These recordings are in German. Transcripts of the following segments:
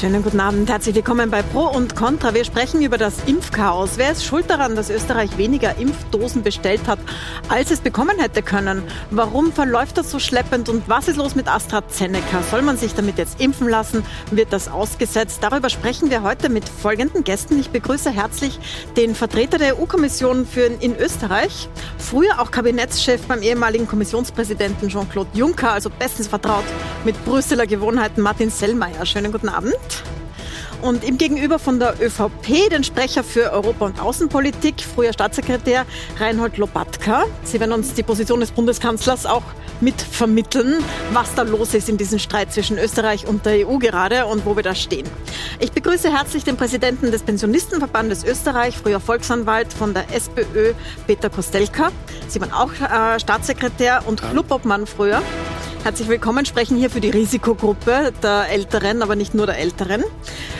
Schönen guten Abend. Herzlich willkommen bei Pro und Contra. Wir sprechen über das Impfchaos. Wer ist schuld daran, dass Österreich weniger Impfdosen bestellt hat, als es bekommen hätte können? Warum verläuft das so schleppend und was ist los mit AstraZeneca? Soll man sich damit jetzt impfen lassen? Wird das ausgesetzt? Darüber sprechen wir heute mit folgenden Gästen. Ich begrüße herzlich den Vertreter der EU-Kommission für in Österreich, früher auch Kabinettschef beim ehemaligen Kommissionspräsidenten Jean-Claude Juncker, also bestens vertraut mit Brüsseler Gewohnheiten Martin Sellmeier. Schönen guten Abend. Und im Gegenüber von der ÖVP den Sprecher für Europa- und Außenpolitik, früher Staatssekretär Reinhold Lobatka. Sie werden uns die Position des Bundeskanzlers auch mit vermitteln, was da los ist in diesem Streit zwischen Österreich und der EU gerade und wo wir da stehen. Ich begrüße herzlich den Präsidenten des Pensionistenverbandes Österreich, früher Volksanwalt von der SPÖ, Peter Kostelka. Sie waren auch äh, Staatssekretär und Clubobmann früher. Herzlich willkommen, sprechen hier für die Risikogruppe der Älteren, aber nicht nur der Älteren.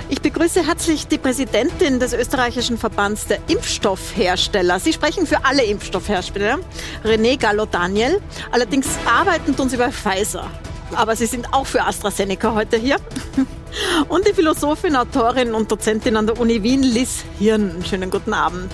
Ich begrüße herzlich die Präsidentin des österreichischen Verbands der Impfstoffhersteller. Sie sprechen für alle Impfstoffhersteller, René Gallo-Daniel. Allerdings arbeiten tun Sie bei Pfizer. Aber Sie sind auch für AstraZeneca heute hier. Und die Philosophin, Autorin und Dozentin an der Uni Wien, Liz Hirn. Schönen guten Abend.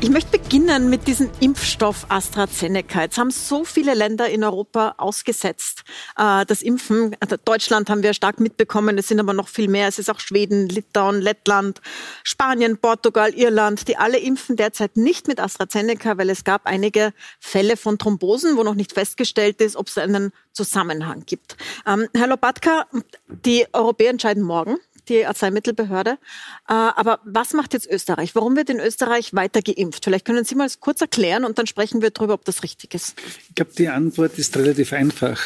Ich möchte beginnen mit diesem Impfstoff AstraZeneca. Jetzt haben so viele Länder in Europa ausgesetzt. Äh, das Impfen, also Deutschland haben wir stark mitbekommen, es sind aber noch viel mehr. Es ist auch Schweden, Litauen, Lettland, Spanien, Portugal, Irland, die alle impfen derzeit nicht mit AstraZeneca, weil es gab einige Fälle von Thrombosen, wo noch nicht festgestellt ist, ob es einen Zusammenhang gibt. Ähm, Herr Lobatka, die Europäer entscheiden morgen die Arzneimittelbehörde. Äh, aber was macht jetzt Österreich? Warum wird in Österreich weiter geimpft? Vielleicht können Sie mal kurz erklären und dann sprechen wir darüber, ob das richtig ist. Ich glaube, die Antwort ist relativ einfach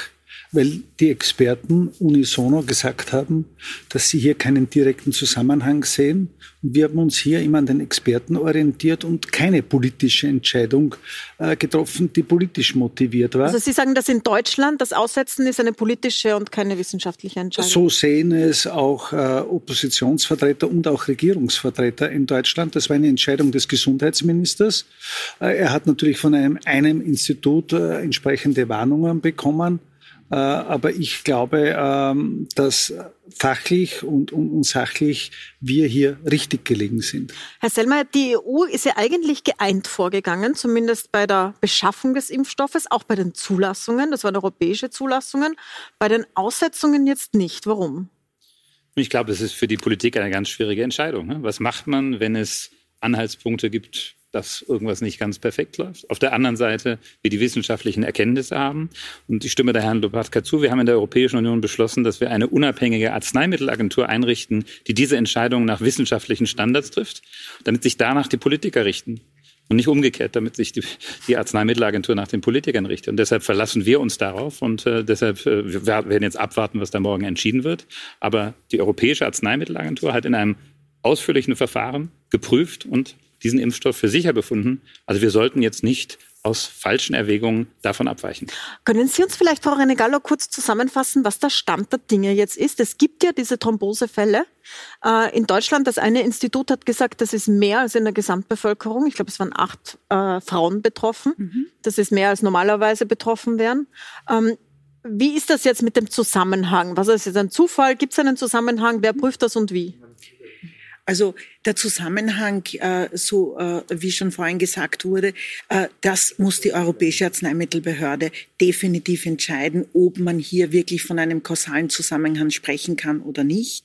weil die Experten unisono gesagt haben, dass sie hier keinen direkten Zusammenhang sehen. Und wir haben uns hier immer an den Experten orientiert und keine politische Entscheidung äh, getroffen, die politisch motiviert war. Also Sie sagen, dass in Deutschland das Aussetzen ist eine politische und keine wissenschaftliche Entscheidung. So sehen es auch äh, Oppositionsvertreter und auch Regierungsvertreter in Deutschland. Das war eine Entscheidung des Gesundheitsministers. Äh, er hat natürlich von einem, einem Institut äh, entsprechende Warnungen bekommen. Äh, aber ich glaube, ähm, dass fachlich und, und, sachlich wir hier richtig gelegen sind. Herr Sellmeier, die EU ist ja eigentlich geeint vorgegangen, zumindest bei der Beschaffung des Impfstoffes, auch bei den Zulassungen. Das waren europäische Zulassungen. Bei den Aussetzungen jetzt nicht. Warum? Ich glaube, das ist für die Politik eine ganz schwierige Entscheidung. Ne? Was macht man, wenn es Anhaltspunkte gibt, dass irgendwas nicht ganz perfekt läuft. Auf der anderen Seite wir die wissenschaftlichen Erkenntnisse haben. Und ich stimme der Herrn Lopatka zu. Wir haben in der Europäischen Union beschlossen, dass wir eine unabhängige Arzneimittelagentur einrichten, die diese Entscheidungen nach wissenschaftlichen Standards trifft, damit sich danach die Politiker richten. Und nicht umgekehrt, damit sich die, die Arzneimittelagentur nach den Politikern richtet. Und deshalb verlassen wir uns darauf und äh, deshalb äh, wir werden jetzt abwarten, was da morgen entschieden wird. Aber die Europäische Arzneimittelagentur hat in einem ausführlichen Verfahren geprüft und diesen Impfstoff für sicher befunden. Also wir sollten jetzt nicht aus falschen Erwägungen davon abweichen. Können Sie uns vielleicht, Frau Renegallo, kurz zusammenfassen, was der Stand der Dinge jetzt ist? Es gibt ja diese Thrombosefälle. Äh, in Deutschland, das eine Institut hat gesagt, das ist mehr als in der Gesamtbevölkerung. Ich glaube, es waren acht äh, Frauen betroffen. Mhm. Das ist mehr als normalerweise betroffen wären. Ähm, wie ist das jetzt mit dem Zusammenhang? Was ist jetzt ein Zufall? Gibt es einen Zusammenhang? Wer prüft das und wie? Also der Zusammenhang, äh, so äh, wie schon vorhin gesagt wurde, äh, das muss die Europäische Arzneimittelbehörde definitiv entscheiden, ob man hier wirklich von einem kausalen Zusammenhang sprechen kann oder nicht.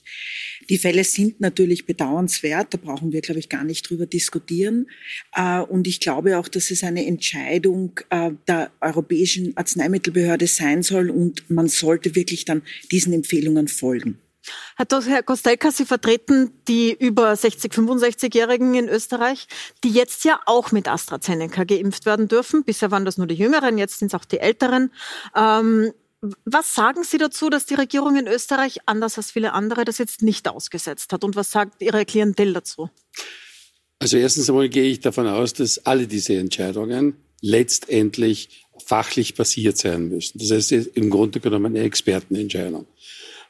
Die Fälle sind natürlich bedauernswert, da brauchen wir, glaube ich, gar nicht drüber diskutieren. Äh, und ich glaube auch, dass es eine Entscheidung äh, der Europäischen Arzneimittelbehörde sein soll und man sollte wirklich dann diesen Empfehlungen folgen. Herr Kostelka, Sie vertreten die über 60, 65-Jährigen in Österreich, die jetzt ja auch mit AstraZeneca geimpft werden dürfen. Bisher waren das nur die Jüngeren, jetzt sind es auch die Älteren. Ähm, was sagen Sie dazu, dass die Regierung in Österreich, anders als viele andere, das jetzt nicht ausgesetzt hat? Und was sagt Ihre Klientel dazu? Also erstens einmal gehe ich davon aus, dass alle diese Entscheidungen letztendlich fachlich basiert sein müssen. Das heißt, im Grunde genommen eine Expertenentscheidung.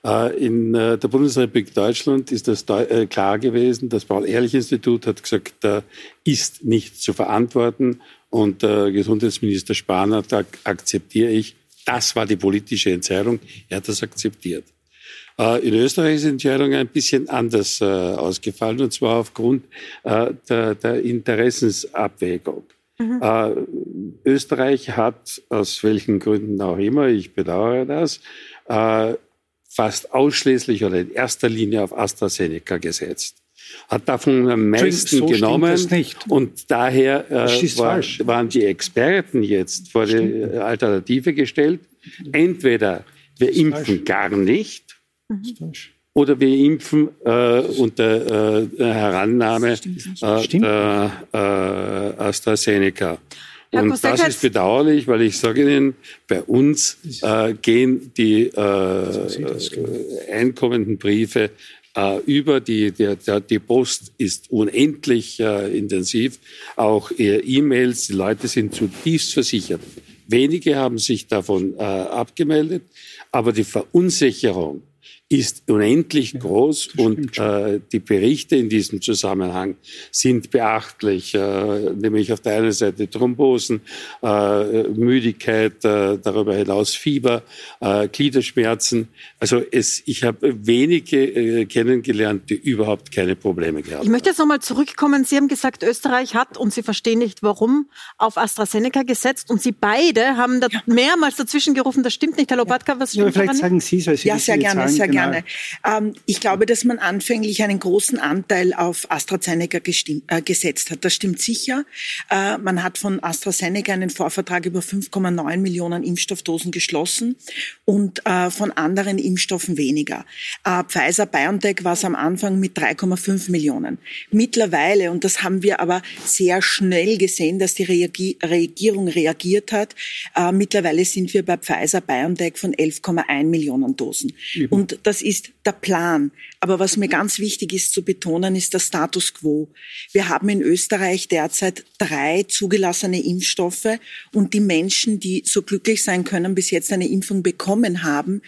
Äh, in äh, der Bundesrepublik Deutschland ist das äh, klar gewesen. Das Paul-Ehrlich-Institut hat gesagt, da ist nicht zu verantworten. Und Gesundheitsminister Spahn hat gesagt, akzeptiere ich. Das war die politische Entscheidung. Er hat das akzeptiert. In Österreich ist die Entscheidung ein bisschen anders ausgefallen, und zwar aufgrund der, der Interessensabwägung. Mhm. Äh, Österreich hat, aus welchen Gründen auch immer, ich bedauere das, äh, fast ausschließlich oder in erster Linie auf AstraZeneca gesetzt hat davon am meisten so genommen. Und daher äh, war, waren die Experten jetzt vor die Alternative gestellt. Entweder wir impfen falsch. gar nicht oder wir impfen äh, unter äh, Herannahme äh, äh, AstraZeneca. Und das ist bedauerlich, weil ich sage Ihnen, bei uns äh, gehen die äh, einkommenden Briefe äh, über die, der, der, die Post ist unendlich äh, intensiv, auch E-Mails, die Leute sind zutiefst versichert. Wenige haben sich davon äh, abgemeldet, aber die Verunsicherung ist unendlich groß und äh, die Berichte in diesem Zusammenhang sind beachtlich, äh, nämlich auf der einen Seite Thrombosen, äh, Müdigkeit, äh, darüber hinaus Fieber, äh, Gliederschmerzen. Also es, ich habe wenige äh, kennengelernt, die überhaupt keine Probleme gehabt haben. Ich möchte jetzt nochmal zurückkommen. Sie haben gesagt, Österreich hat, und Sie verstehen nicht warum, auf AstraZeneca gesetzt und Sie beide haben da mehrmals dazwischen gerufen, das stimmt nicht. Herr Lopatka, was stimmt ja, Vielleicht sagen Sie es, weil Sie Ja, sehr gerne, sehr gerne. Ähm, ich glaube, dass man anfänglich einen großen Anteil auf AstraZeneca äh, gesetzt hat. Das stimmt sicher. Äh, man hat von AstraZeneca einen Vorvertrag über 5,9 Millionen Impfstoffdosen geschlossen und äh, von anderen Impfstoffen weniger. Äh, Pfizer BioNTech war es am Anfang mit 3,5 Millionen. Mittlerweile, und das haben wir aber sehr schnell gesehen, dass die Reagi Regierung reagiert hat, äh, mittlerweile sind wir bei Pfizer BioNTech von 11,1 Millionen Dosen. Mhm. Und das ist der Plan. Aber was mir ganz wichtig ist zu betonen, ist der Status quo. Wir haben in Österreich derzeit drei zugelassene Impfstoffe und die Menschen, die so glücklich sein können, bis jetzt eine Impfung bekommen haben,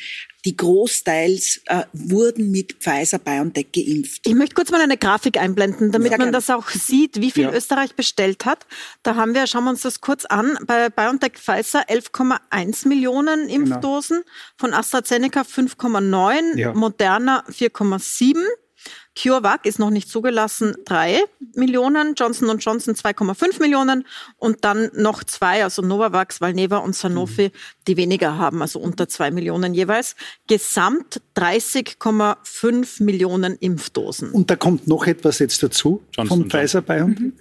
die großteils äh, wurden mit Pfizer BioNTech geimpft. Ich möchte kurz mal eine Grafik einblenden, damit ja, man das auch sieht, wie viel ja. Österreich bestellt hat. Da haben wir, schauen wir uns das kurz an, bei BioNTech Pfizer 11,1 Millionen genau. Impfdosen, genau. von AstraZeneca 5,9, ja. Moderna 4,7. CureVac ist noch nicht zugelassen, drei Millionen, Johnson Johnson 2,5 Millionen und dann noch zwei, also Novavax, Valneva und Sanofi, mhm. die weniger haben, also unter zwei Millionen jeweils. Gesamt 30,5 Millionen Impfdosen. Und da kommt noch etwas jetzt dazu Johnson vom Pfizer BioNTech. Mhm.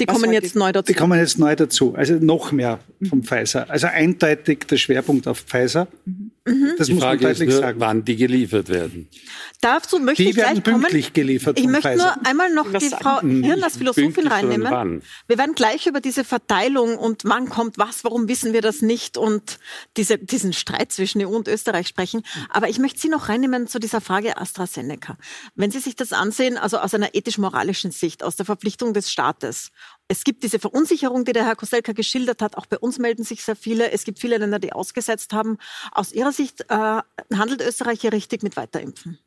Die kommen jetzt neu dazu. Die kommen jetzt neu dazu. Also noch mehr vom mhm. Pfizer. Also eindeutig der Schwerpunkt auf Pfizer. Mhm. Das die muss Frage man deutlich ist nur, sagen. wann die geliefert werden. Dazu möchte die ich gleich werden pünktlich kommen. geliefert Ich möchte Pfizer. nur einmal noch die Frau Hirn als Philosophin reinnehmen. Wir werden gleich über diese Verteilung und wann kommt was, warum wissen wir das nicht und diese, diesen Streit zwischen EU und Österreich sprechen. Aber ich möchte Sie noch reinnehmen zu dieser Frage AstraZeneca. Wenn Sie sich das ansehen, also aus einer ethisch-moralischen Sicht, aus der Verpflichtung des Staates, es gibt diese Verunsicherung, die der Herr Koselka geschildert hat. Auch bei uns melden sich sehr viele. Es gibt viele Länder, die ausgesetzt haben. Aus Ihrer Sicht äh, handelt Österreich hier richtig mit Weiterimpfen?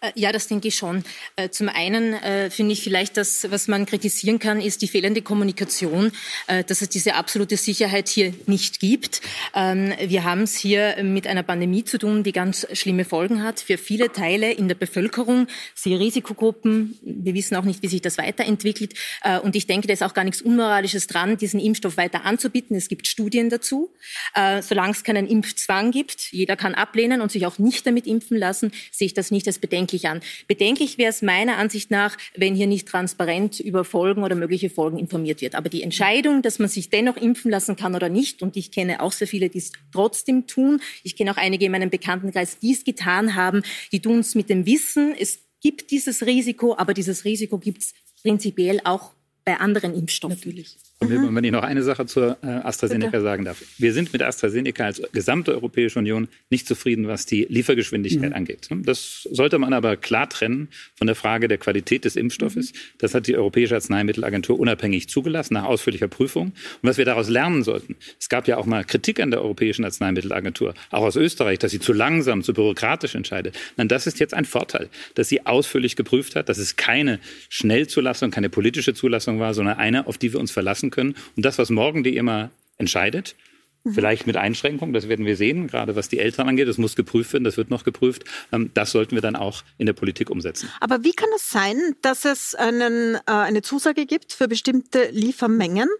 Äh, ja, das denke ich schon. Äh, zum einen äh, finde ich vielleicht, dass was man kritisieren kann, ist die fehlende Kommunikation, dass es diese absolute Sicherheit hier nicht gibt. Ähm, wir haben es hier mit einer Pandemie zu tun, die ganz schlimme Folgen hat für viele Teile in der Bevölkerung, sie Risikogruppen. Wir wissen auch nicht, wie sich das weiterentwickelt. Und ich denke, da ist auch gar nichts Unmoralisches dran, diesen Impfstoff weiter anzubieten. Es gibt Studien dazu. Solange es keinen Impfzwang gibt, jeder kann ablehnen und sich auch nicht damit impfen lassen, sehe ich das nicht bedenklich bedenklich an. Bedenklich wäre es meiner Ansicht nach, wenn hier nicht transparent über Folgen oder mögliche Folgen informiert wird. Aber die Entscheidung, dass man sich dennoch impfen lassen kann oder nicht, und ich kenne auch sehr viele, die es trotzdem tun, ich kenne auch einige in meinem Bekanntenkreis, die es getan haben, die tun es mit dem Wissen, es gibt dieses Risiko, aber dieses Risiko gibt es prinzipiell auch bei anderen Impfstoffen. Natürlich. Mhm. Wenn ich noch eine Sache zur äh, AstraZeneca Bitte. sagen darf. Wir sind mit AstraZeneca als gesamte Europäische Union nicht zufrieden, was die Liefergeschwindigkeit mhm. angeht. Das sollte man aber klar trennen von der Frage der Qualität des Impfstoffes. Mhm. Das hat die Europäische Arzneimittelagentur unabhängig zugelassen, nach ausführlicher Prüfung. Und was wir daraus lernen sollten, es gab ja auch mal Kritik an der Europäischen Arzneimittelagentur, auch aus Österreich, dass sie zu langsam, zu bürokratisch entscheidet. Nein, das ist jetzt ein Vorteil, dass sie ausführlich geprüft hat, dass es keine Schnellzulassung, keine politische Zulassung war, sondern eine, auf die wir uns verlassen können. Und das, was morgen die immer entscheidet, Vielleicht mit Einschränkungen, das werden wir sehen, gerade was die Eltern angeht. Das muss geprüft werden, das wird noch geprüft. Ähm, das sollten wir dann auch in der Politik umsetzen. Aber wie kann es sein, dass es einen, äh, eine Zusage gibt für bestimmte Liefermengen?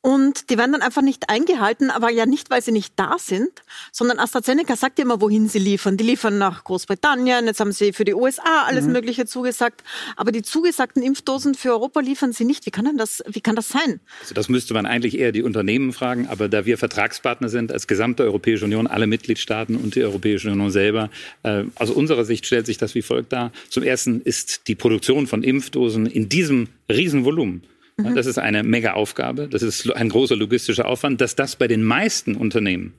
Und die werden dann einfach nicht eingehalten, aber ja nicht, weil sie nicht da sind, sondern AstraZeneca sagt ja immer, wohin sie liefern. Die liefern nach Großbritannien, jetzt haben sie für die USA alles mhm. Mögliche zugesagt, aber die zugesagten Impfdosen für Europa liefern sie nicht. Wie kann denn das, wie kann das sein? Also das müsste man eigentlich eher die Unternehmen fragen, aber da wir Vertragspartner sind als gesamte Europäische Union, alle Mitgliedstaaten und die Europäische Union selber, äh, aus unserer Sicht stellt sich das wie folgt dar. Zum ersten ist die Produktion von Impfdosen in diesem Riesenvolumen Mhm. Das ist eine Mega-Aufgabe. Das ist ein großer logistischer Aufwand. Dass das bei den meisten Unternehmen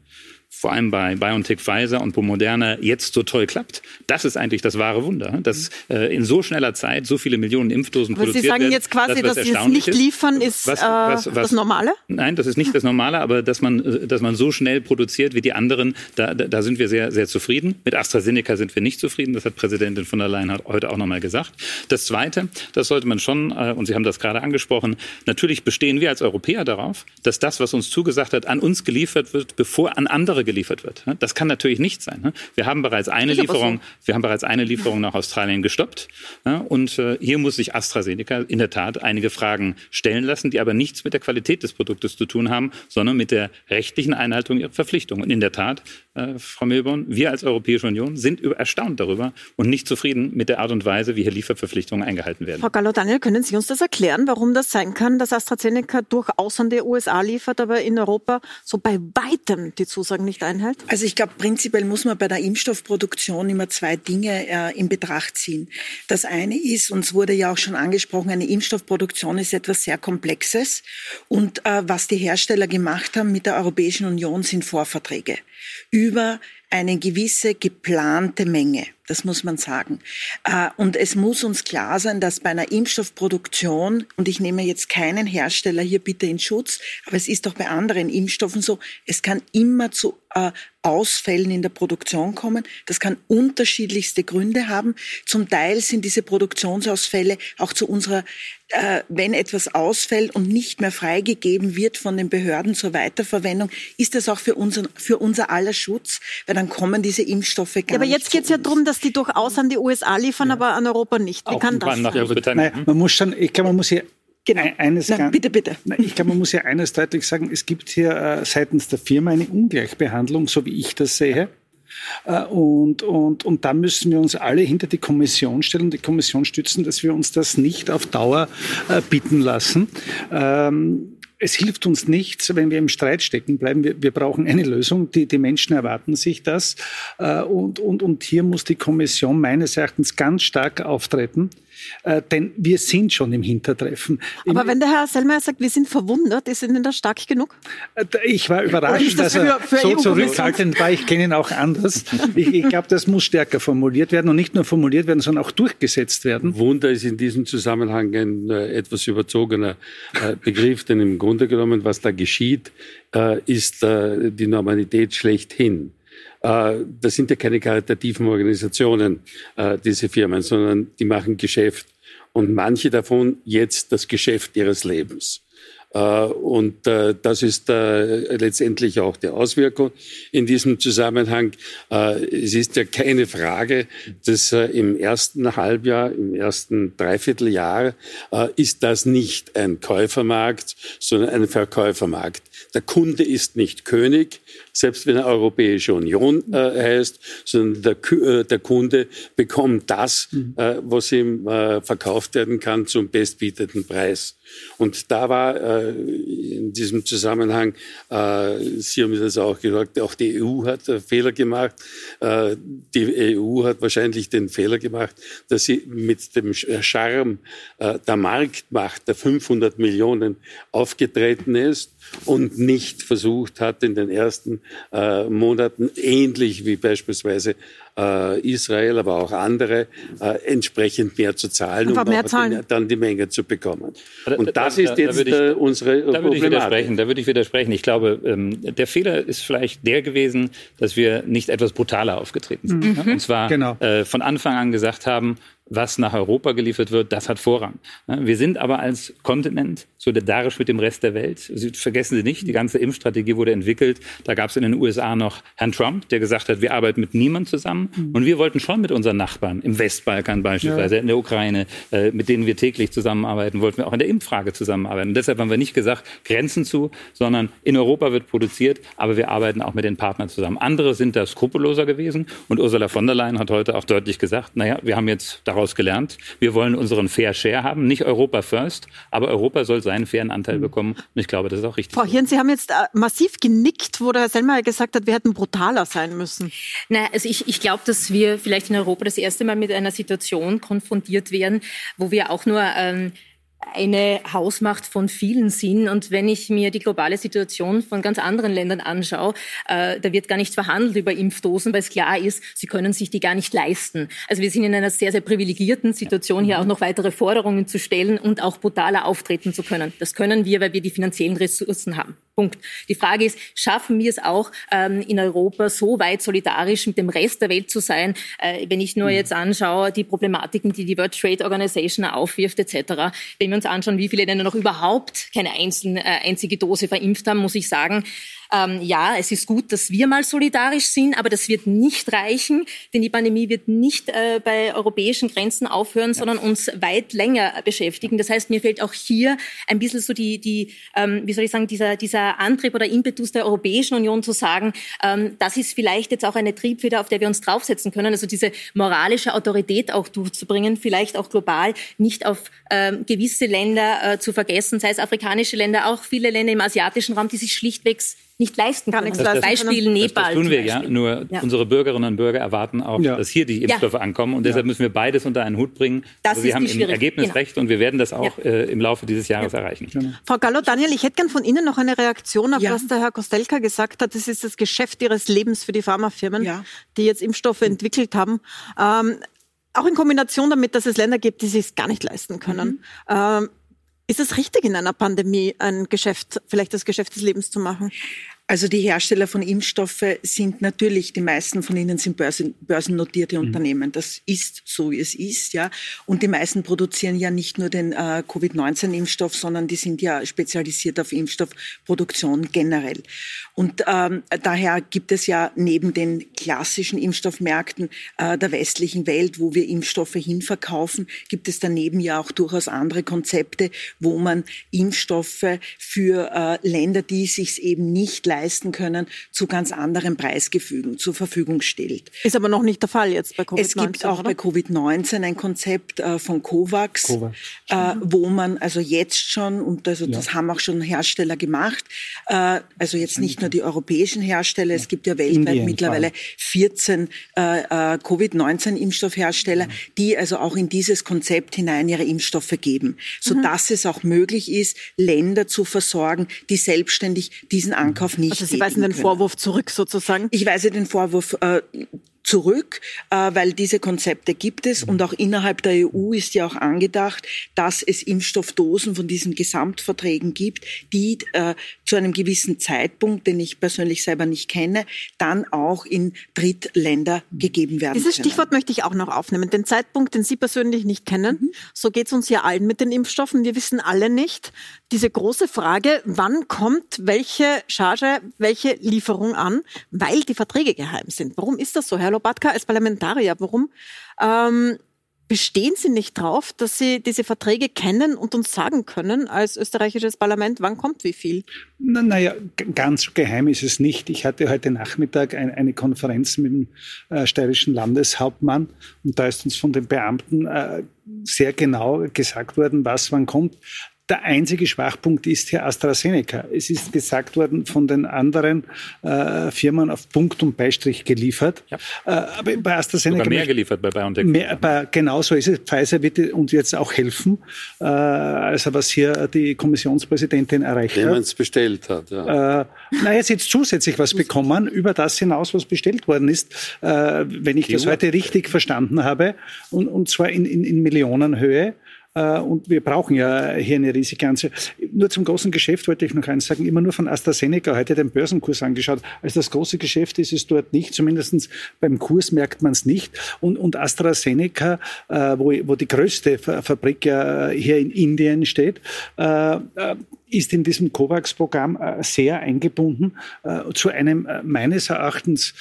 vor allem bei BioNTech, Pfizer und Moderna jetzt so toll klappt. Das ist eigentlich das wahre Wunder, dass äh, in so schneller Zeit so viele Millionen Impfdosen aber produziert werden. Sie sagen jetzt quasi, das, dass Sie es nicht liefern, ist was, was, äh, was, das Normale? Nein, das ist nicht das Normale, aber dass man, dass man so schnell produziert wie die anderen, da, da, da sind wir sehr, sehr zufrieden. Mit AstraZeneca sind wir nicht zufrieden, das hat Präsidentin von der Leyen heute auch nochmal gesagt. Das Zweite, das sollte man schon, äh, und Sie haben das gerade angesprochen, natürlich bestehen wir als Europäer darauf, dass das, was uns zugesagt hat, an uns geliefert wird, bevor an andere andere geliefert wird. Das kann natürlich nicht sein. Wir haben bereits eine Lieferung, so. wir haben bereits eine Lieferung nach Australien gestoppt. Und äh, hier muss sich AstraZeneca in der Tat einige Fragen stellen lassen, die aber nichts mit der Qualität des Produktes zu tun haben, sondern mit der rechtlichen Einhaltung ihrer Verpflichtungen. Und in der Tat, äh, Frau Milborn, wir als Europäische Union sind erstaunt darüber und nicht zufrieden mit der Art und Weise, wie hier Lieferverpflichtungen eingehalten werden. Frau Gallo-Daniel, können Sie uns das erklären, warum das sein kann, dass AstraZeneca durchaus an die USA liefert, aber in Europa so bei weitem die Zusagen nicht einhält? Also ich glaube, prinzipiell muss man bei der Impfstoffproduktion immer zwei Dinge äh, in Betracht ziehen. Das eine ist, und es wurde ja auch schon angesprochen, eine Impfstoffproduktion ist etwas sehr Komplexes. Und äh, was die Hersteller gemacht haben mit der Europäischen Union sind Vorverträge über eine gewisse geplante Menge. Das muss man sagen. Äh, und es muss uns klar sein, dass bei einer Impfstoffproduktion, und ich nehme jetzt keinen Hersteller hier bitte in Schutz, aber es ist doch bei anderen Impfstoffen so, es kann immer zu äh, Ausfällen in der Produktion kommen. Das kann unterschiedlichste Gründe haben. Zum Teil sind diese Produktionsausfälle auch zu unserer, äh, wenn etwas ausfällt und nicht mehr freigegeben wird von den Behörden zur Weiterverwendung, ist das auch für, unseren, für unser aller Schutz, weil dann kommen diese Impfstoffe gar ja, Aber jetzt geht es ja darum, dass die durchaus an die USA liefern, ja. aber an Europa nicht. Wie auch kann das sein? Naja, man muss schon, ich glaube, man muss hier Genau. Eines Nein, bitte, bitte. Ich glaube, man muss ja eines deutlich sagen, es gibt hier äh, seitens der Firma eine Ungleichbehandlung, so wie ich das sehe. Äh, und, und, und da müssen wir uns alle hinter die Kommission stellen und die Kommission stützen, dass wir uns das nicht auf Dauer äh, bieten lassen. Ähm, es hilft uns nichts, wenn wir im Streit stecken bleiben. Wir, wir brauchen eine Lösung. Die, die Menschen erwarten sich das. Äh, und, und, und hier muss die Kommission meines Erachtens ganz stark auftreten. Äh, denn wir sind schon im Hintertreffen. Aber Im, wenn der Herr Sellmeier sagt, wir sind verwundert, ist Ihnen das stark genug? Äh, ich war überrascht, dass er für, für so zurückhaltend war. Ich kenne ihn auch anders. ich, ich glaube, das muss stärker formuliert werden und nicht nur formuliert werden, sondern auch durchgesetzt werden. Wunder ist in diesem Zusammenhang ein äh, etwas überzogener äh, Begriff, denn im Grunde genommen, was da geschieht, äh, ist äh, die Normalität schlechthin. Äh, das sind ja keine karitativen Organisationen, äh, diese Firmen, sondern die machen Geschäft. Und manche davon jetzt das Geschäft ihres Lebens. Äh, und das ist letztendlich auch die Auswirkung in diesem Zusammenhang. Es ist ja keine Frage, dass im ersten Halbjahr, im ersten Dreivierteljahr ist das nicht ein Käufermarkt, sondern ein Verkäufermarkt. Der Kunde ist nicht König, selbst wenn er Europäische Union äh, heißt, sondern der, äh, der, Kunde bekommt das, mhm. äh, was ihm äh, verkauft werden kann zum bestbietenden Preis. Und da war äh, in diesem Zusammenhang, äh, Sie haben das auch gesagt, auch die EU hat Fehler gemacht. die EU hat wahrscheinlich den Fehler gemacht, dass sie mit dem Charme der Marktmacht der 500 Millionen aufgetreten ist und nicht versucht hat, in den ersten äh, Monaten, ähnlich wie beispielsweise äh, Israel, aber auch andere, äh, entsprechend mehr zu zahlen, um mehr zahlen. dann die Menge zu bekommen. Und das da, ist jetzt ich, äh, unsere da würde ich widersprechen. Da würde ich widersprechen. Ich glaube, ähm, der Fehler ist vielleicht der gewesen, dass wir nicht etwas brutaler aufgetreten sind. Mhm. Und zwar genau. äh, von Anfang an gesagt haben, was nach Europa geliefert wird, das hat Vorrang. Wir sind aber als Kontinent solidarisch mit dem Rest der Welt. Sie, vergessen Sie nicht, die ganze Impfstrategie wurde entwickelt. Da gab es in den USA noch Herrn Trump, der gesagt hat, wir arbeiten mit niemandem zusammen. Mhm. Und wir wollten schon mit unseren Nachbarn im Westbalkan beispielsweise, ja. in der Ukraine, äh, mit denen wir täglich zusammenarbeiten, wollten wir auch in der Impffrage zusammenarbeiten. Und deshalb haben wir nicht gesagt, Grenzen zu, sondern in Europa wird produziert, aber wir arbeiten auch mit den Partnern zusammen. Andere sind da skrupelloser gewesen. Und Ursula von der Leyen hat heute auch deutlich gesagt, naja, wir haben jetzt daraus daraus gelernt. Wir wollen unseren Fair Share haben, nicht Europa first, aber Europa soll seinen fairen Anteil mhm. bekommen. Und ich glaube, das ist auch richtig. Frau Hirn, Sie haben jetzt äh, massiv genickt, wo der Herr Selmayr gesagt hat, wir hätten brutaler sein müssen. Nein, also ich, ich glaube, dass wir vielleicht in Europa das erste Mal mit einer Situation konfrontiert werden, wo wir auch nur ähm, eine Hausmacht von vielen sind. Und wenn ich mir die globale Situation von ganz anderen Ländern anschaue, äh, da wird gar nicht verhandelt über Impfdosen, weil es klar ist, sie können sich die gar nicht leisten. Also wir sind in einer sehr, sehr privilegierten Situation, hier auch noch weitere Forderungen zu stellen und auch brutaler auftreten zu können. Das können wir, weil wir die finanziellen Ressourcen haben. Punkt. Die Frage ist, schaffen wir es auch ähm, in Europa so weit solidarisch mit dem Rest der Welt zu sein, äh, wenn ich nur mhm. jetzt anschaue, die Problematiken, die die World Trade Organization aufwirft etc. Wenn wir uns anschauen, wie viele Länder noch überhaupt keine einzelne, äh, einzige Dose verimpft haben, muss ich sagen, ähm, ja, es ist gut, dass wir mal solidarisch sind, aber das wird nicht reichen, denn die Pandemie wird nicht äh, bei europäischen Grenzen aufhören, sondern uns weit länger beschäftigen. Das heißt, mir fehlt auch hier ein bisschen so die, die ähm, wie soll ich sagen, dieser, dieser Antrieb oder Impetus der Europäischen Union zu sagen, ähm, das ist vielleicht jetzt auch eine Triebfeder, auf der wir uns draufsetzen können, also diese moralische Autorität auch durchzubringen, vielleicht auch global, nicht auf ähm, gewisse Länder äh, zu vergessen, sei es afrikanische Länder, auch viele Länder im asiatischen Raum, die sich schlichtweg nicht leisten können. Das, das, Beispiel Nepal. Das tun wir ja, nur ja. unsere Bürgerinnen und Bürger erwarten auch, ja. dass hier die Impfstoffe ja. ankommen und deshalb müssen wir beides unter einen Hut bringen. Das also wir haben im Ergebnis genau. recht und wir werden das auch äh, im Laufe dieses Jahres erreichen. Genau. Frau Gallo, Daniel, ich hätte gern von Ihnen noch eine Reaktion auf was der Herr Kostelka gesagt hat. Das ist das Geschäft Ihres Lebens für die Pharmafirmen, die jetzt Impfstoffe entwickelt haben. Ähm, auch in Kombination damit, dass es Länder gibt, die sich gar nicht leisten können. Mhm. Ähm, ist es richtig, in einer Pandemie ein Geschäft, vielleicht das Geschäft des Lebens zu machen? Also die Hersteller von Impfstoffe sind natürlich, die meisten von ihnen sind börsen, börsennotierte mhm. Unternehmen. Das ist so, wie es ist, ja. Und die meisten produzieren ja nicht nur den äh, Covid-19-Impfstoff, sondern die sind ja spezialisiert auf Impfstoffproduktion generell. Und ähm, daher gibt es ja neben den klassischen Impfstoffmärkten äh, der westlichen Welt, wo wir Impfstoffe hinverkaufen, gibt es daneben ja auch durchaus andere Konzepte, wo man Impfstoffe für äh, Länder, die sich eben nicht leisten, leisten können, zu ganz anderen Preisgefügen zur Verfügung stellt. Ist aber noch nicht der Fall jetzt bei Covid-19. Es gibt auch oder? bei Covid-19 ein Konzept äh, von COVAX, COVAX. Äh, wo man also jetzt schon, und also ja. das haben auch schon Hersteller gemacht, äh, also jetzt nicht nur die europäischen Hersteller, es gibt ja weltweit Indien, mittlerweile 14 äh, äh, Covid-19-Impfstoffhersteller, ja. die also auch in dieses Konzept hinein ihre Impfstoffe geben, sodass mhm. es auch möglich ist, Länder zu versorgen, die selbstständig diesen Ankauf nicht also Sie weisen den können. Vorwurf zurück sozusagen? Ich weise den Vorwurf äh, zurück, äh, weil diese Konzepte gibt es und auch innerhalb der EU ist ja auch angedacht, dass es Impfstoffdosen von diesen Gesamtverträgen gibt, die äh, zu einem gewissen Zeitpunkt, den ich persönlich selber nicht kenne, dann auch in Drittländer gegeben werden. Dieses können. Stichwort möchte ich auch noch aufnehmen. Den Zeitpunkt, den Sie persönlich nicht kennen. Mhm. So geht es uns ja allen mit den Impfstoffen. Wir wissen alle nicht diese große Frage, wann kommt welche Charge, welche Lieferung an, weil die Verträge geheim sind. Warum ist das so, Herr Lobatka als Parlamentarier? Warum ähm, bestehen Sie nicht drauf, dass Sie diese Verträge kennen und uns sagen können als österreichisches Parlament, wann kommt wie viel? Naja, ganz geheim ist es nicht. Ich hatte heute Nachmittag ein, eine Konferenz mit dem äh, steirischen Landeshauptmann und da ist uns von den Beamten äh, sehr genau gesagt worden, was wann kommt. Der einzige Schwachpunkt ist hier AstraZeneca. Es ist gesagt worden von den anderen äh, Firmen auf Punkt und Beistrich geliefert. Ja. Äh, aber bei AstraZeneca Sogar mehr geliefert bei BioNTech. Mehr, bei, genau so ist es. Pfizer wird uns jetzt auch helfen, äh, also was hier die Kommissionspräsidentin erreicht Wenn hat. Wenn es bestellt hat. Ja. Äh, na, jetzt jetzt zusätzlich was bekommen über das hinaus, was bestellt worden ist, äh, wenn ich die das heute richtig verstanden habe, und, und zwar in, in, in Millionenhöhe. Äh, und wir brauchen ja hier eine riesige Anzahl. Nur zum großen Geschäft wollte ich noch eins sagen. Immer nur von AstraZeneca heute den Börsenkurs angeschaut. Also das große Geschäft ist es dort nicht. Zumindest beim Kurs merkt man es nicht. Und, und AstraZeneca, äh, wo, wo die größte Fabrik ja hier in Indien steht, äh, ist in diesem COVAX-Programm äh, sehr eingebunden äh, zu einem äh, meines Erachtens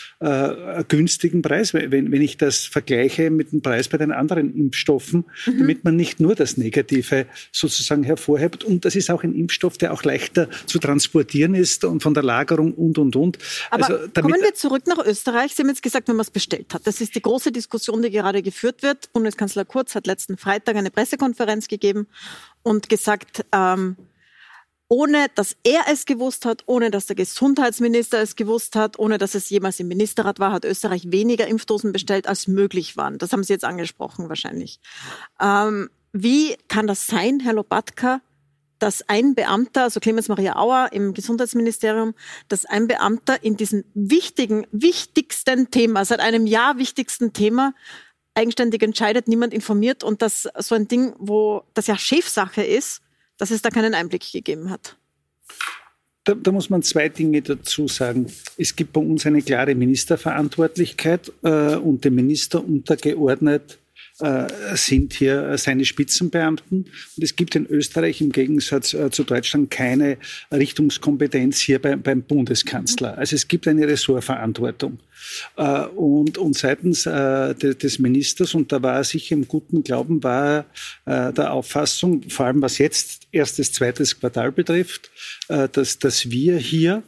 günstigen Preis, wenn, wenn ich das vergleiche mit dem Preis bei den anderen Impfstoffen, mhm. damit man nicht nur das Negative sozusagen hervorhebt. Und das ist auch ein Impfstoff, der auch leichter zu transportieren ist und von der Lagerung und, und, und. Aber also, kommen wir zurück nach Österreich. Sie haben jetzt gesagt, wenn man es bestellt hat. Das ist die große Diskussion, die gerade geführt wird. Bundeskanzler Kurz hat letzten Freitag eine Pressekonferenz gegeben und gesagt, ähm, ohne dass er es gewusst hat, ohne dass der Gesundheitsminister es gewusst hat, ohne dass es jemals im Ministerrat war, hat Österreich weniger Impfdosen bestellt, als möglich waren. Das haben Sie jetzt angesprochen wahrscheinlich. Ähm, wie kann das sein, Herr Lobatka, dass ein Beamter, also Clemens Maria Auer im Gesundheitsministerium, dass ein Beamter in diesem wichtigen, wichtigsten Thema, seit einem Jahr wichtigsten Thema, eigenständig entscheidet, niemand informiert und dass so ein Ding, wo das ja Chefsache ist, dass es da keinen Einblick gegeben hat? Da, da, muss man zwei Dinge dazu sagen. Es gibt bei uns eine klare Ministerverantwortlichkeit äh, und dem Minister untergeordnet sind hier seine Spitzenbeamten. Und es gibt in Österreich im Gegensatz äh, zu Deutschland keine Richtungskompetenz hier bei, beim Bundeskanzler. Also es gibt eine Ressortverantwortung. Äh, und, und seitens des Ministers, und da war er sicher im guten Glauben, war er der Auffassung, vor allem was jetzt erstes, zweites Quartal betrifft, dass, dass wir hier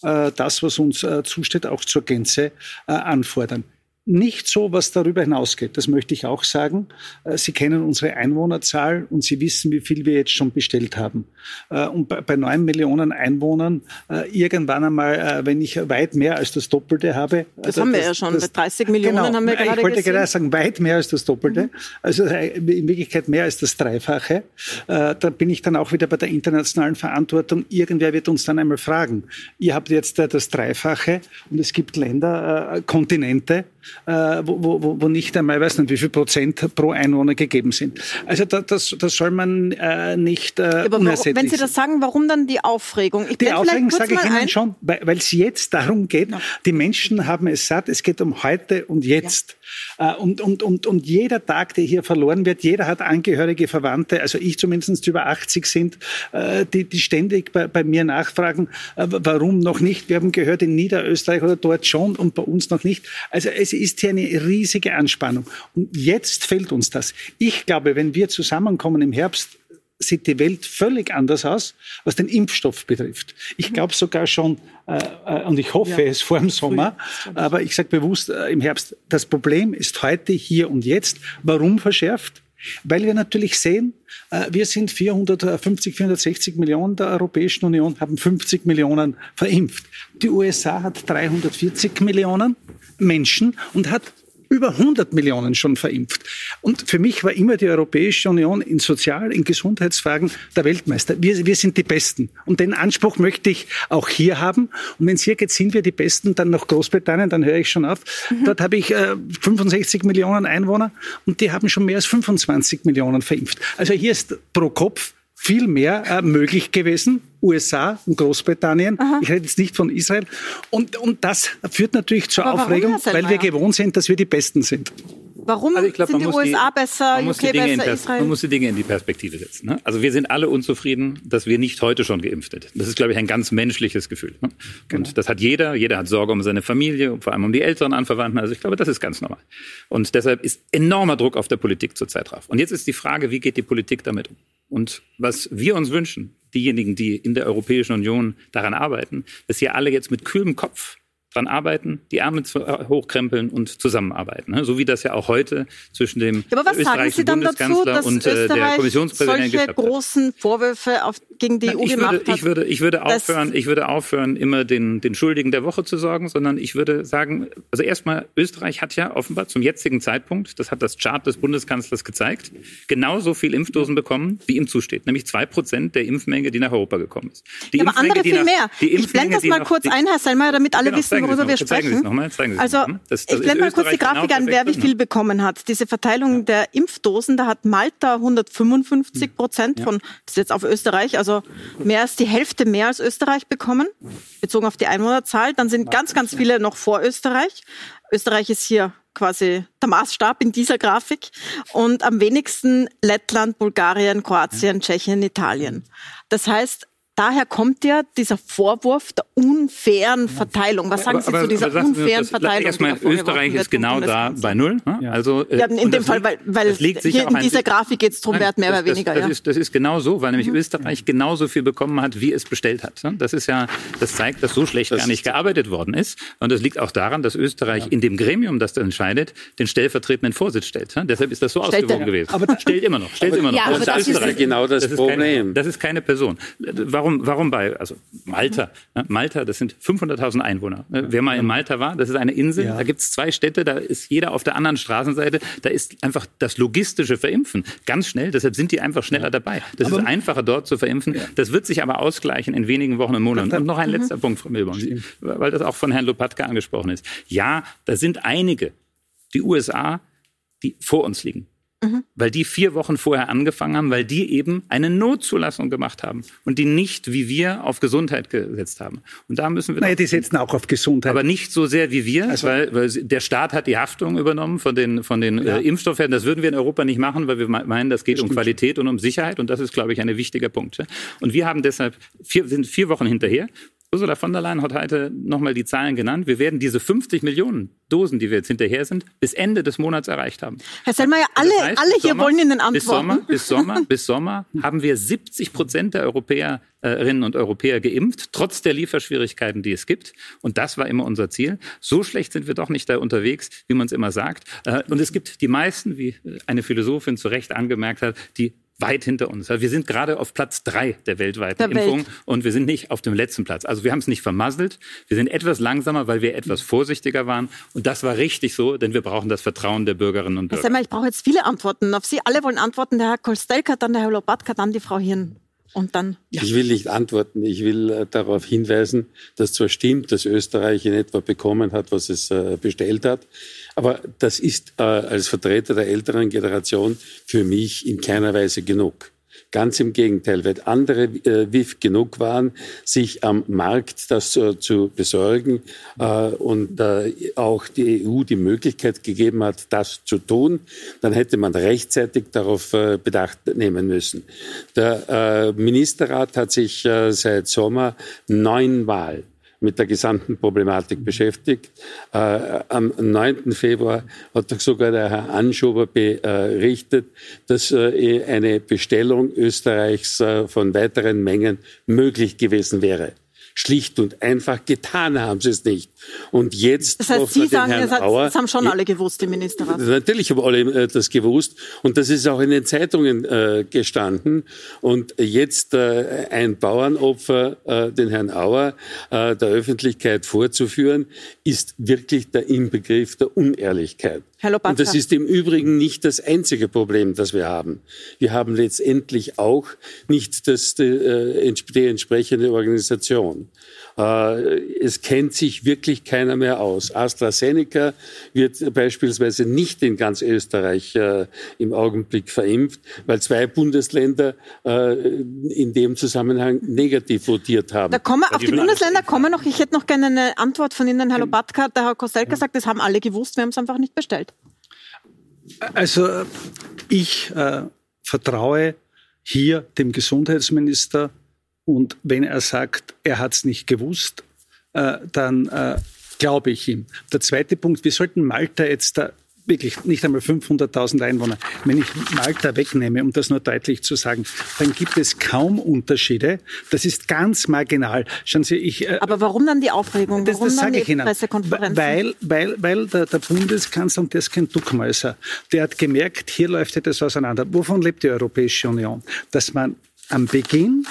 das, was uns zusteht, auch zur Gänze anfordern nicht so, was darüber hinausgeht. Das möchte ich auch sagen. Äh, Sie kennen unsere Einwohnerzahl und Sie wissen, wie viel wir jetzt schon bestellt haben. Äh, und bei neun Millionen Einwohnern äh, irgendwann einmal, wenn ich weit mehr als das Doppelte habe. Das, das haben wir das, ja schon. Das, 30 Millionen genau, haben wir gerade Ich wollte gesehen. gerade sagen, weit mehr als das Doppelte. Mhm. Also in Wirklichkeit mehr als das Dreifache. Da bin ich dann auch wieder bei der internationalen Verantwortung. Irgendwer wird uns dann einmal fragen. Ihr habt jetzt das Dreifache und es gibt Länder, Kontinente, wo, wo, wo nicht einmal, weiß nicht, wie viel Prozent pro Einwohner gegeben sind. Also da, das, das soll man äh, nicht äh, Aber unersättlich Wenn Sie das sagen, warum dann die Aufregung? Ich die Aufregung sage ich Ihnen ein. schon, weil es jetzt darum geht, ja. die Menschen haben es satt, es geht um heute und jetzt. Ja. Äh, und, und, und, und jeder Tag, der hier verloren wird, jeder hat Angehörige, Verwandte, also ich zumindest die über 80 sind, äh, die, die ständig bei, bei mir nachfragen, äh, warum noch nicht. Wir haben gehört, in Niederösterreich oder dort schon und bei uns noch nicht. Also es ist hier eine riesige Anspannung. Und jetzt fällt uns das. Ich glaube, wenn wir zusammenkommen im Herbst, sieht die Welt völlig anders aus, was den Impfstoff betrifft. Ich glaube sogar schon, äh, äh, und ich hoffe ja. es vor dem Sommer, aber ich sage bewusst äh, im Herbst, das Problem ist heute, hier und jetzt. Warum verschärft? Weil wir natürlich sehen, äh, wir sind 450, 460 Millionen der Europäischen Union, haben 50 Millionen verimpft. Die USA hat 340 Millionen Menschen und hat über 100 Millionen schon verimpft. Und für mich war immer die Europäische Union in Sozial-, in Gesundheitsfragen der Weltmeister. Wir, wir sind die Besten. Und den Anspruch möchte ich auch hier haben. Und wenn es hier geht, sind wir die Besten, dann nach Großbritannien, dann höre ich schon auf. Mhm. Dort habe ich äh, 65 Millionen Einwohner und die haben schon mehr als 25 Millionen verimpft. Also hier ist pro Kopf viel mehr äh, möglich gewesen. USA und Großbritannien. Aha. Ich rede jetzt nicht von Israel. Und, und das führt natürlich zur Aber Aufregung, weil wir gewohnt sind, dass wir die Besten sind. Warum also glaub, sind die USA die, besser, UK besser, Israel? Man muss die Dinge in die Perspektive setzen. Ne? Also wir sind alle unzufrieden, dass wir nicht heute schon geimpft sind. Das ist, glaube ich, ein ganz menschliches Gefühl. Ne? Genau. Und das hat jeder. Jeder hat Sorge um seine Familie, vor allem um die älteren Anverwandten. Also ich glaube, das ist ganz normal. Und deshalb ist enormer Druck auf der Politik zurzeit drauf. Und jetzt ist die Frage, wie geht die Politik damit um? Und was wir uns wünschen, diejenigen, die in der Europäischen Union daran arbeiten, dass hier alle jetzt mit kühlem Kopf dran arbeiten, die Ärmel äh, hochkrempeln und zusammenarbeiten. Ne? So wie das ja auch heute zwischen dem ja, aber was österreichischen Bundeskanzler dazu, und äh, der Kommissionspräsidentin solche großen Vorwürfe auf, gegen die Na, EU ich gemacht würde, hat. Ich würde, ich würde aufhören, ich würde aufhören, immer den, den Schuldigen der Woche zu sorgen, sondern ich würde sagen, also erstmal, Österreich hat ja offenbar zum jetzigen Zeitpunkt, das hat das Chart des Bundeskanzlers gezeigt, genauso viel Impfdosen bekommen, wie ihm zusteht, nämlich zwei Prozent der Impfmenge, die nach Europa gekommen ist. Die ja, aber andere viel nach, mehr. ich blende das mal kurz ein, Herr Selmayr, damit alle genau, wissen, worüber wir sprechen. Noch zeigen Sie also, das, das ich blende mal kurz die Grafik genau an, wer wie viel bekommen hat. Diese Verteilung der Impfdosen, da hat Malta 155 Prozent von, das ist jetzt auf Österreich, also mehr als die Hälfte mehr als Österreich bekommen, bezogen auf die Einwohnerzahl. Dann sind ganz, ganz viele noch vor Österreich. Österreich ist hier quasi der Maßstab in dieser Grafik. Und am wenigsten Lettland, Bulgarien, Kroatien, Tschechien, Italien. Das heißt, daher kommt ja dieser Vorwurf der unfairen Verteilung. Was sagen Sie aber, zu dieser unfairen das, Verteilung? Erstmal, Österreich ist genau da bei Null. Ne? Also, äh, ja, in dem Fall, weil, weil hier in dieser Grafik geht es darum, wer hat mehr oder weniger. Das, ja. ist, das ist genau so, weil nämlich mhm. Österreich genauso viel bekommen hat, wie es bestellt hat. Ne? Das ist ja, das zeigt, dass so schlecht das gar nicht gearbeitet worden ist. Und das liegt auch daran, dass Österreich ja. in dem Gremium, das da entscheidet, den stellvertretenden Vorsitz stellt. Ne? Deshalb ist das so stellt ausgewogen gewesen. Aber stellt immer noch. Stellt immer noch. Ja, aber das, ist genau das, Problem. das ist keine Person. Warum Warum, warum bei, also Malta, ne? Malta, das sind 500.000 Einwohner. Ne? Wer mal in Malta war, das ist eine Insel, ja. da gibt es zwei Städte, da ist jeder auf der anderen Straßenseite, da ist einfach das logistische Verimpfen ganz schnell, deshalb sind die einfach schneller ja. dabei. Das aber, ist einfacher dort zu verimpfen. Ja. Das wird sich aber ausgleichen in wenigen Wochen und Monaten. Und noch ein mhm. letzter Punkt, Frau Milborn, weil das auch von Herrn Lopatka angesprochen ist. Ja, da sind einige, die USA, die vor uns liegen. Mhm. Weil die vier Wochen vorher angefangen haben, weil die eben eine Notzulassung gemacht haben und die nicht wie wir auf Gesundheit gesetzt haben. Und da müssen wir. Naja, die setzen auch auf Gesundheit. Aber nicht so sehr wie wir, also, weil, weil der Staat hat die Haftung übernommen von den, von den ja. äh, Impfstoffherren. Das würden wir in Europa nicht machen, weil wir meinen, das geht das um Qualität und um Sicherheit. Und das ist, glaube ich, ein wichtiger Punkt. Und wir haben deshalb vier, sind vier Wochen hinterher. Ursula von der Leyen hat heute nochmal die Zahlen genannt. Wir werden diese 50 Millionen Dosen, die wir jetzt hinterher sind, bis Ende des Monats erreicht haben. Herr Sellmeier, alle, das heißt, alle hier Sommer, wollen Ihnen antworten. Bis Sommer, bis Sommer, bis Sommer haben wir 70 Prozent der Europäerinnen und Europäer geimpft, trotz der Lieferschwierigkeiten, die es gibt. Und das war immer unser Ziel. So schlecht sind wir doch nicht da unterwegs, wie man es immer sagt. Äh, und es gibt die meisten, wie eine Philosophin zu Recht angemerkt hat, die weit hinter uns. Wir sind gerade auf Platz drei der weltweiten der Impfung Welt. und wir sind nicht auf dem letzten Platz. Also wir haben es nicht vermasselt. Wir sind etwas langsamer, weil wir etwas vorsichtiger waren. Und das war richtig so, denn wir brauchen das Vertrauen der Bürgerinnen und Bürger. Herr Semmer, ich brauche jetzt viele Antworten. Auf Sie alle wollen antworten. Der Herr Kolstelka, dann der Herr Lobatka, dann die Frau Hirn. Und dann, ja. Ich will nicht antworten. Ich will äh, darauf hinweisen, dass zwar stimmt, dass Österreich in etwa bekommen hat, was es äh, bestellt hat. Aber das ist äh, als Vertreter der älteren Generation für mich in keiner Weise genug. Ganz im Gegenteil, weil andere äh, WIF genug waren, sich am Markt das äh, zu besorgen äh, und äh, auch die EU die Möglichkeit gegeben hat, das zu tun, dann hätte man rechtzeitig darauf äh, Bedacht nehmen müssen. Der äh, Ministerrat hat sich seit Sommer neunmal mit der gesamten Problematik beschäftigt. Äh, am 9. Februar hat sogar der Herr Anschober berichtet, dass äh, eine Bestellung Österreichs äh, von weiteren Mengen möglich gewesen wäre schlicht und einfach getan haben sie es nicht. Und jetzt das heißt, Sie sagen, Herrn das, Auer, das haben schon alle gewusst im Ministerrat. Natürlich haben alle äh, das gewusst und das ist auch in den Zeitungen äh, gestanden. Und jetzt äh, ein Bauernopfer, äh, den Herrn Auer, äh, der Öffentlichkeit vorzuführen, ist wirklich der Inbegriff der Unehrlichkeit. Herr Und das ist im Übrigen nicht das einzige Problem, das wir haben. Wir haben letztendlich auch nicht das, die, äh, die entsprechende Organisation. Äh, es kennt sich wirklich keiner mehr aus. AstraZeneca wird beispielsweise nicht in ganz Österreich äh, im Augenblick verimpft, weil zwei Bundesländer äh, in dem Zusammenhang negativ votiert haben. Da kommen wir, auf die Bundesländer kommen noch. Ich hätte noch gerne eine Antwort von Ihnen, Herr Lobatka. Der Herr Koselka sagt, das haben alle gewusst, wir haben es einfach nicht bestellt. Also ich äh, vertraue hier dem Gesundheitsminister und wenn er sagt, er hat es nicht gewusst, äh, dann äh, glaube ich ihm. Der zweite Punkt, wir sollten Malta jetzt da wirklich nicht einmal 500.000 Einwohner. Wenn ich Malta wegnehme, um das nur deutlich zu sagen, dann gibt es kaum Unterschiede. Das ist ganz marginal. Schauen Sie, ich, äh, Aber warum dann die Aufregung? Warum das, das die ich Ihnen. Weil, weil, weil der, der Bundeskanzler, und der ist kein Duckmäuser, der hat gemerkt, hier läuft etwas auseinander. Wovon lebt die Europäische Union? Dass man am Beginn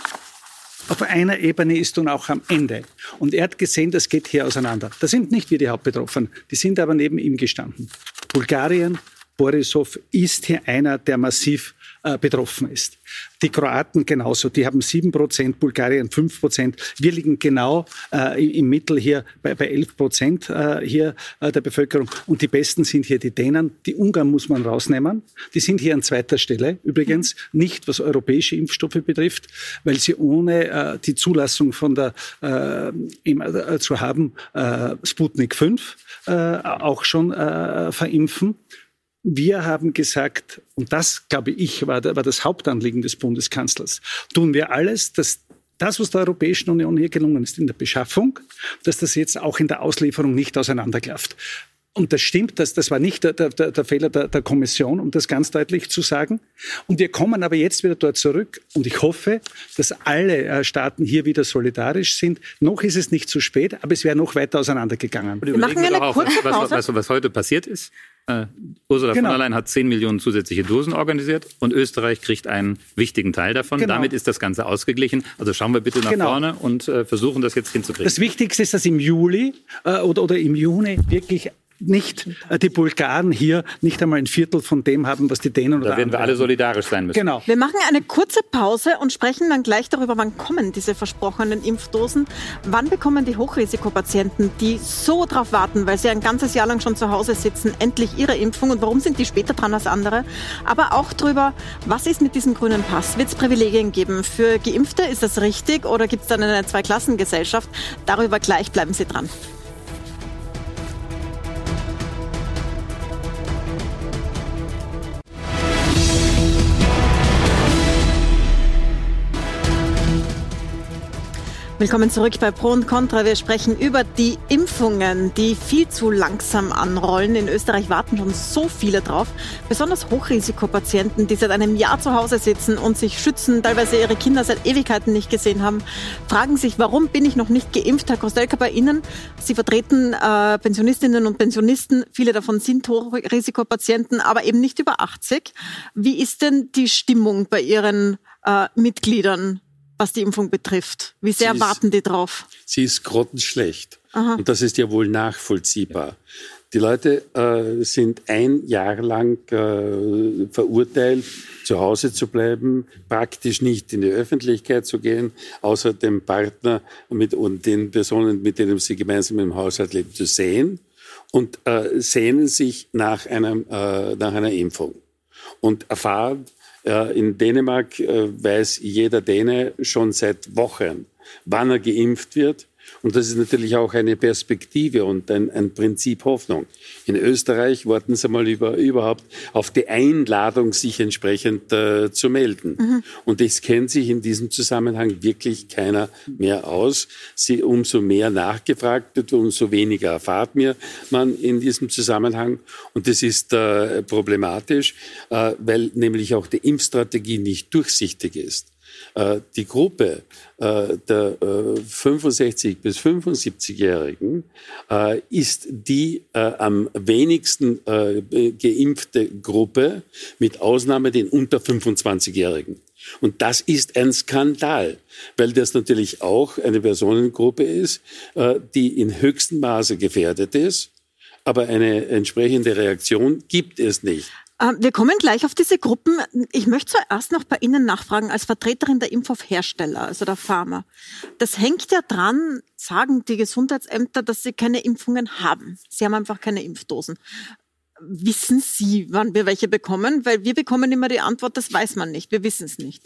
auf einer Ebene ist und auch am Ende. Und er hat gesehen, das geht hier auseinander. Da sind nicht wir die Hauptbetroffenen, die sind aber neben ihm gestanden. Bulgarien, Borisov ist hier einer, der massiv äh, betroffen ist. Die Kroaten genauso, die haben sieben Prozent, Bulgarien fünf Prozent. Wir liegen genau äh, im Mittel hier bei, bei 11 Prozent äh, hier äh, der Bevölkerung. Und die Besten sind hier die Dänen. Die Ungarn muss man rausnehmen. Die sind hier an zweiter Stelle übrigens, nicht was europäische Impfstoffe betrifft, weil sie ohne äh, die Zulassung von der zu haben Sputnik 5 äh, auch schon verimpfen. Wir haben gesagt, und das, glaube ich, war, war das Hauptanliegen des Bundeskanzlers, tun wir alles, dass das, was der Europäischen Union hier gelungen ist in der Beschaffung, dass das jetzt auch in der Auslieferung nicht auseinanderklafft. Und das stimmt, das, das war nicht der, der, der Fehler der, der Kommission, um das ganz deutlich zu sagen. Und wir kommen aber jetzt wieder dort zurück. Und ich hoffe, dass alle äh, Staaten hier wieder solidarisch sind. Noch ist es nicht zu spät, aber es wäre noch weiter auseinandergegangen. Wir machen eine kurze Pause. Was, was, was heute passiert ist, äh, Ursula genau. von der Leyen hat 10 Millionen zusätzliche Dosen organisiert und Österreich kriegt einen wichtigen Teil davon. Genau. Damit ist das Ganze ausgeglichen. Also schauen wir bitte nach genau. vorne und äh, versuchen das jetzt hinzukriegen. Das Wichtigste ist, dass im Juli äh, oder, oder im Juni wirklich nicht äh, die Bulgaren hier nicht einmal ein Viertel von dem haben, was die Dänen oder Da werden wir alle solidarisch sein müssen. Genau. Wir machen eine kurze Pause und sprechen dann gleich darüber, wann kommen diese versprochenen Impfdosen. Wann bekommen die Hochrisikopatienten, die so darauf warten, weil sie ein ganzes Jahr lang schon zu Hause sitzen, endlich ihre Impfung und warum sind die später dran als andere? Aber auch darüber, was ist mit diesem grünen Pass? Wird es Privilegien geben? Für Geimpfte ist das richtig oder gibt es dann eine Zweiklassengesellschaft? Darüber gleich bleiben Sie dran. Willkommen zurück bei Pro und Contra. Wir sprechen über die Impfungen, die viel zu langsam anrollen. In Österreich warten schon so viele drauf. Besonders Hochrisikopatienten, die seit einem Jahr zu Hause sitzen und sich schützen, teilweise ihre Kinder seit Ewigkeiten nicht gesehen haben, fragen sich, warum bin ich noch nicht geimpft? Herr Kostelka, bei Ihnen, Sie vertreten äh, Pensionistinnen und Pensionisten. Viele davon sind Hochrisikopatienten, aber eben nicht über 80. Wie ist denn die Stimmung bei Ihren äh, Mitgliedern? Was die Impfung betrifft? Wie sehr ist, warten die drauf? Sie ist grottenschlecht. Aha. Und das ist ja wohl nachvollziehbar. Die Leute äh, sind ein Jahr lang äh, verurteilt, zu Hause zu bleiben, praktisch nicht in die Öffentlichkeit zu gehen, außer dem Partner mit, und den Personen, mit denen sie gemeinsam im Haushalt leben, zu sehen und äh, sehnen sich nach, einem, äh, nach einer Impfung und erfahren, in Dänemark äh, weiß jeder Däne schon seit Wochen, wann er geimpft wird und das ist natürlich auch eine Perspektive und ein, ein Prinzip Hoffnung. In Österreich warten Sie mal über, überhaupt auf die Einladung, sich entsprechend äh, zu melden. Mhm. Und es kennt sich in diesem Zusammenhang wirklich keiner mehr aus. Sie, umso mehr nachgefragt wird, umso weniger erfahrt mir man in diesem Zusammenhang. Und das ist äh, problematisch, äh, weil nämlich auch die Impfstrategie nicht durchsichtig ist. Äh, die Gruppe äh, der 65 äh, bis 75-Jährigen ist die am wenigsten geimpfte Gruppe, mit Ausnahme den unter 25-Jährigen. Und das ist ein Skandal, weil das natürlich auch eine Personengruppe ist, die in höchstem Maße gefährdet ist, aber eine entsprechende Reaktion gibt es nicht. Äh, wir kommen gleich auf diese Gruppen. Ich möchte zuerst noch bei Ihnen nachfragen, als Vertreterin der Impfstoffhersteller, also der Pharma. Das hängt ja dran, sagen die Gesundheitsämter, dass sie keine Impfungen haben. Sie haben einfach keine Impfdosen. Wissen Sie, wann wir welche bekommen? Weil wir bekommen immer die Antwort, das weiß man nicht. Wir wissen es nicht.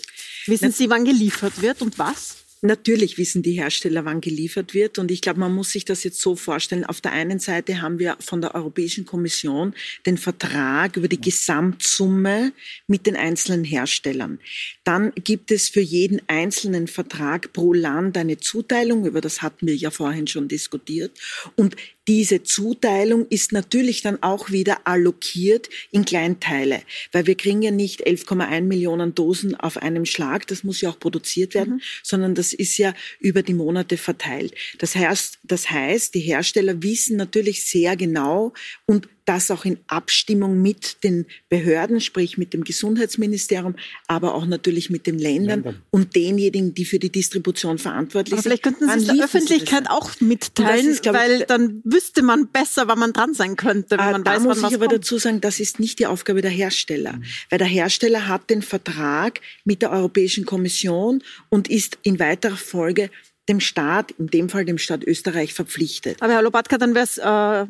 Wissen Sie, wann geliefert wird und was? Natürlich wissen die Hersteller, wann geliefert wird. Und ich glaube, man muss sich das jetzt so vorstellen. Auf der einen Seite haben wir von der Europäischen Kommission den Vertrag über die Gesamtsumme mit den einzelnen Herstellern. Dann gibt es für jeden einzelnen Vertrag pro Land eine Zuteilung. Über das hatten wir ja vorhin schon diskutiert. Und diese Zuteilung ist natürlich dann auch wieder allokiert in Kleinteile, weil wir kriegen ja nicht 11,1 Millionen Dosen auf einem Schlag, das muss ja auch produziert werden, mhm. sondern das ist ja über die Monate verteilt. Das heißt, das heißt, die Hersteller wissen natürlich sehr genau und das auch in Abstimmung mit den Behörden, sprich mit dem Gesundheitsministerium, aber auch natürlich mit den Ländern, Ländern. und denjenigen, die für die Distribution verantwortlich aber sind. Vielleicht könnten Sie es der Öffentlichkeit auch mitteilen, ist, weil dann wüsste man besser, wann man dran sein könnte, wenn äh, man da weiß, muss wann ich aber kommt. dazu sagen, das ist nicht die Aufgabe der Hersteller, mhm. weil der Hersteller hat den Vertrag mit der Europäischen Kommission und ist in weiterer Folge dem Staat, in dem Fall dem Staat Österreich, verpflichtet. Aber Herr Lobatka, dann wäre es äh,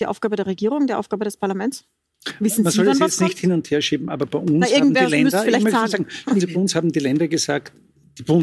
die Aufgabe der Regierung, die Aufgabe des Parlaments? Wissen Man Sie, soll es jetzt nicht hin und her schieben, aber bei uns Na, haben die Länder, ich möchte sagen, bei uns haben die Länder gesagt, die Bund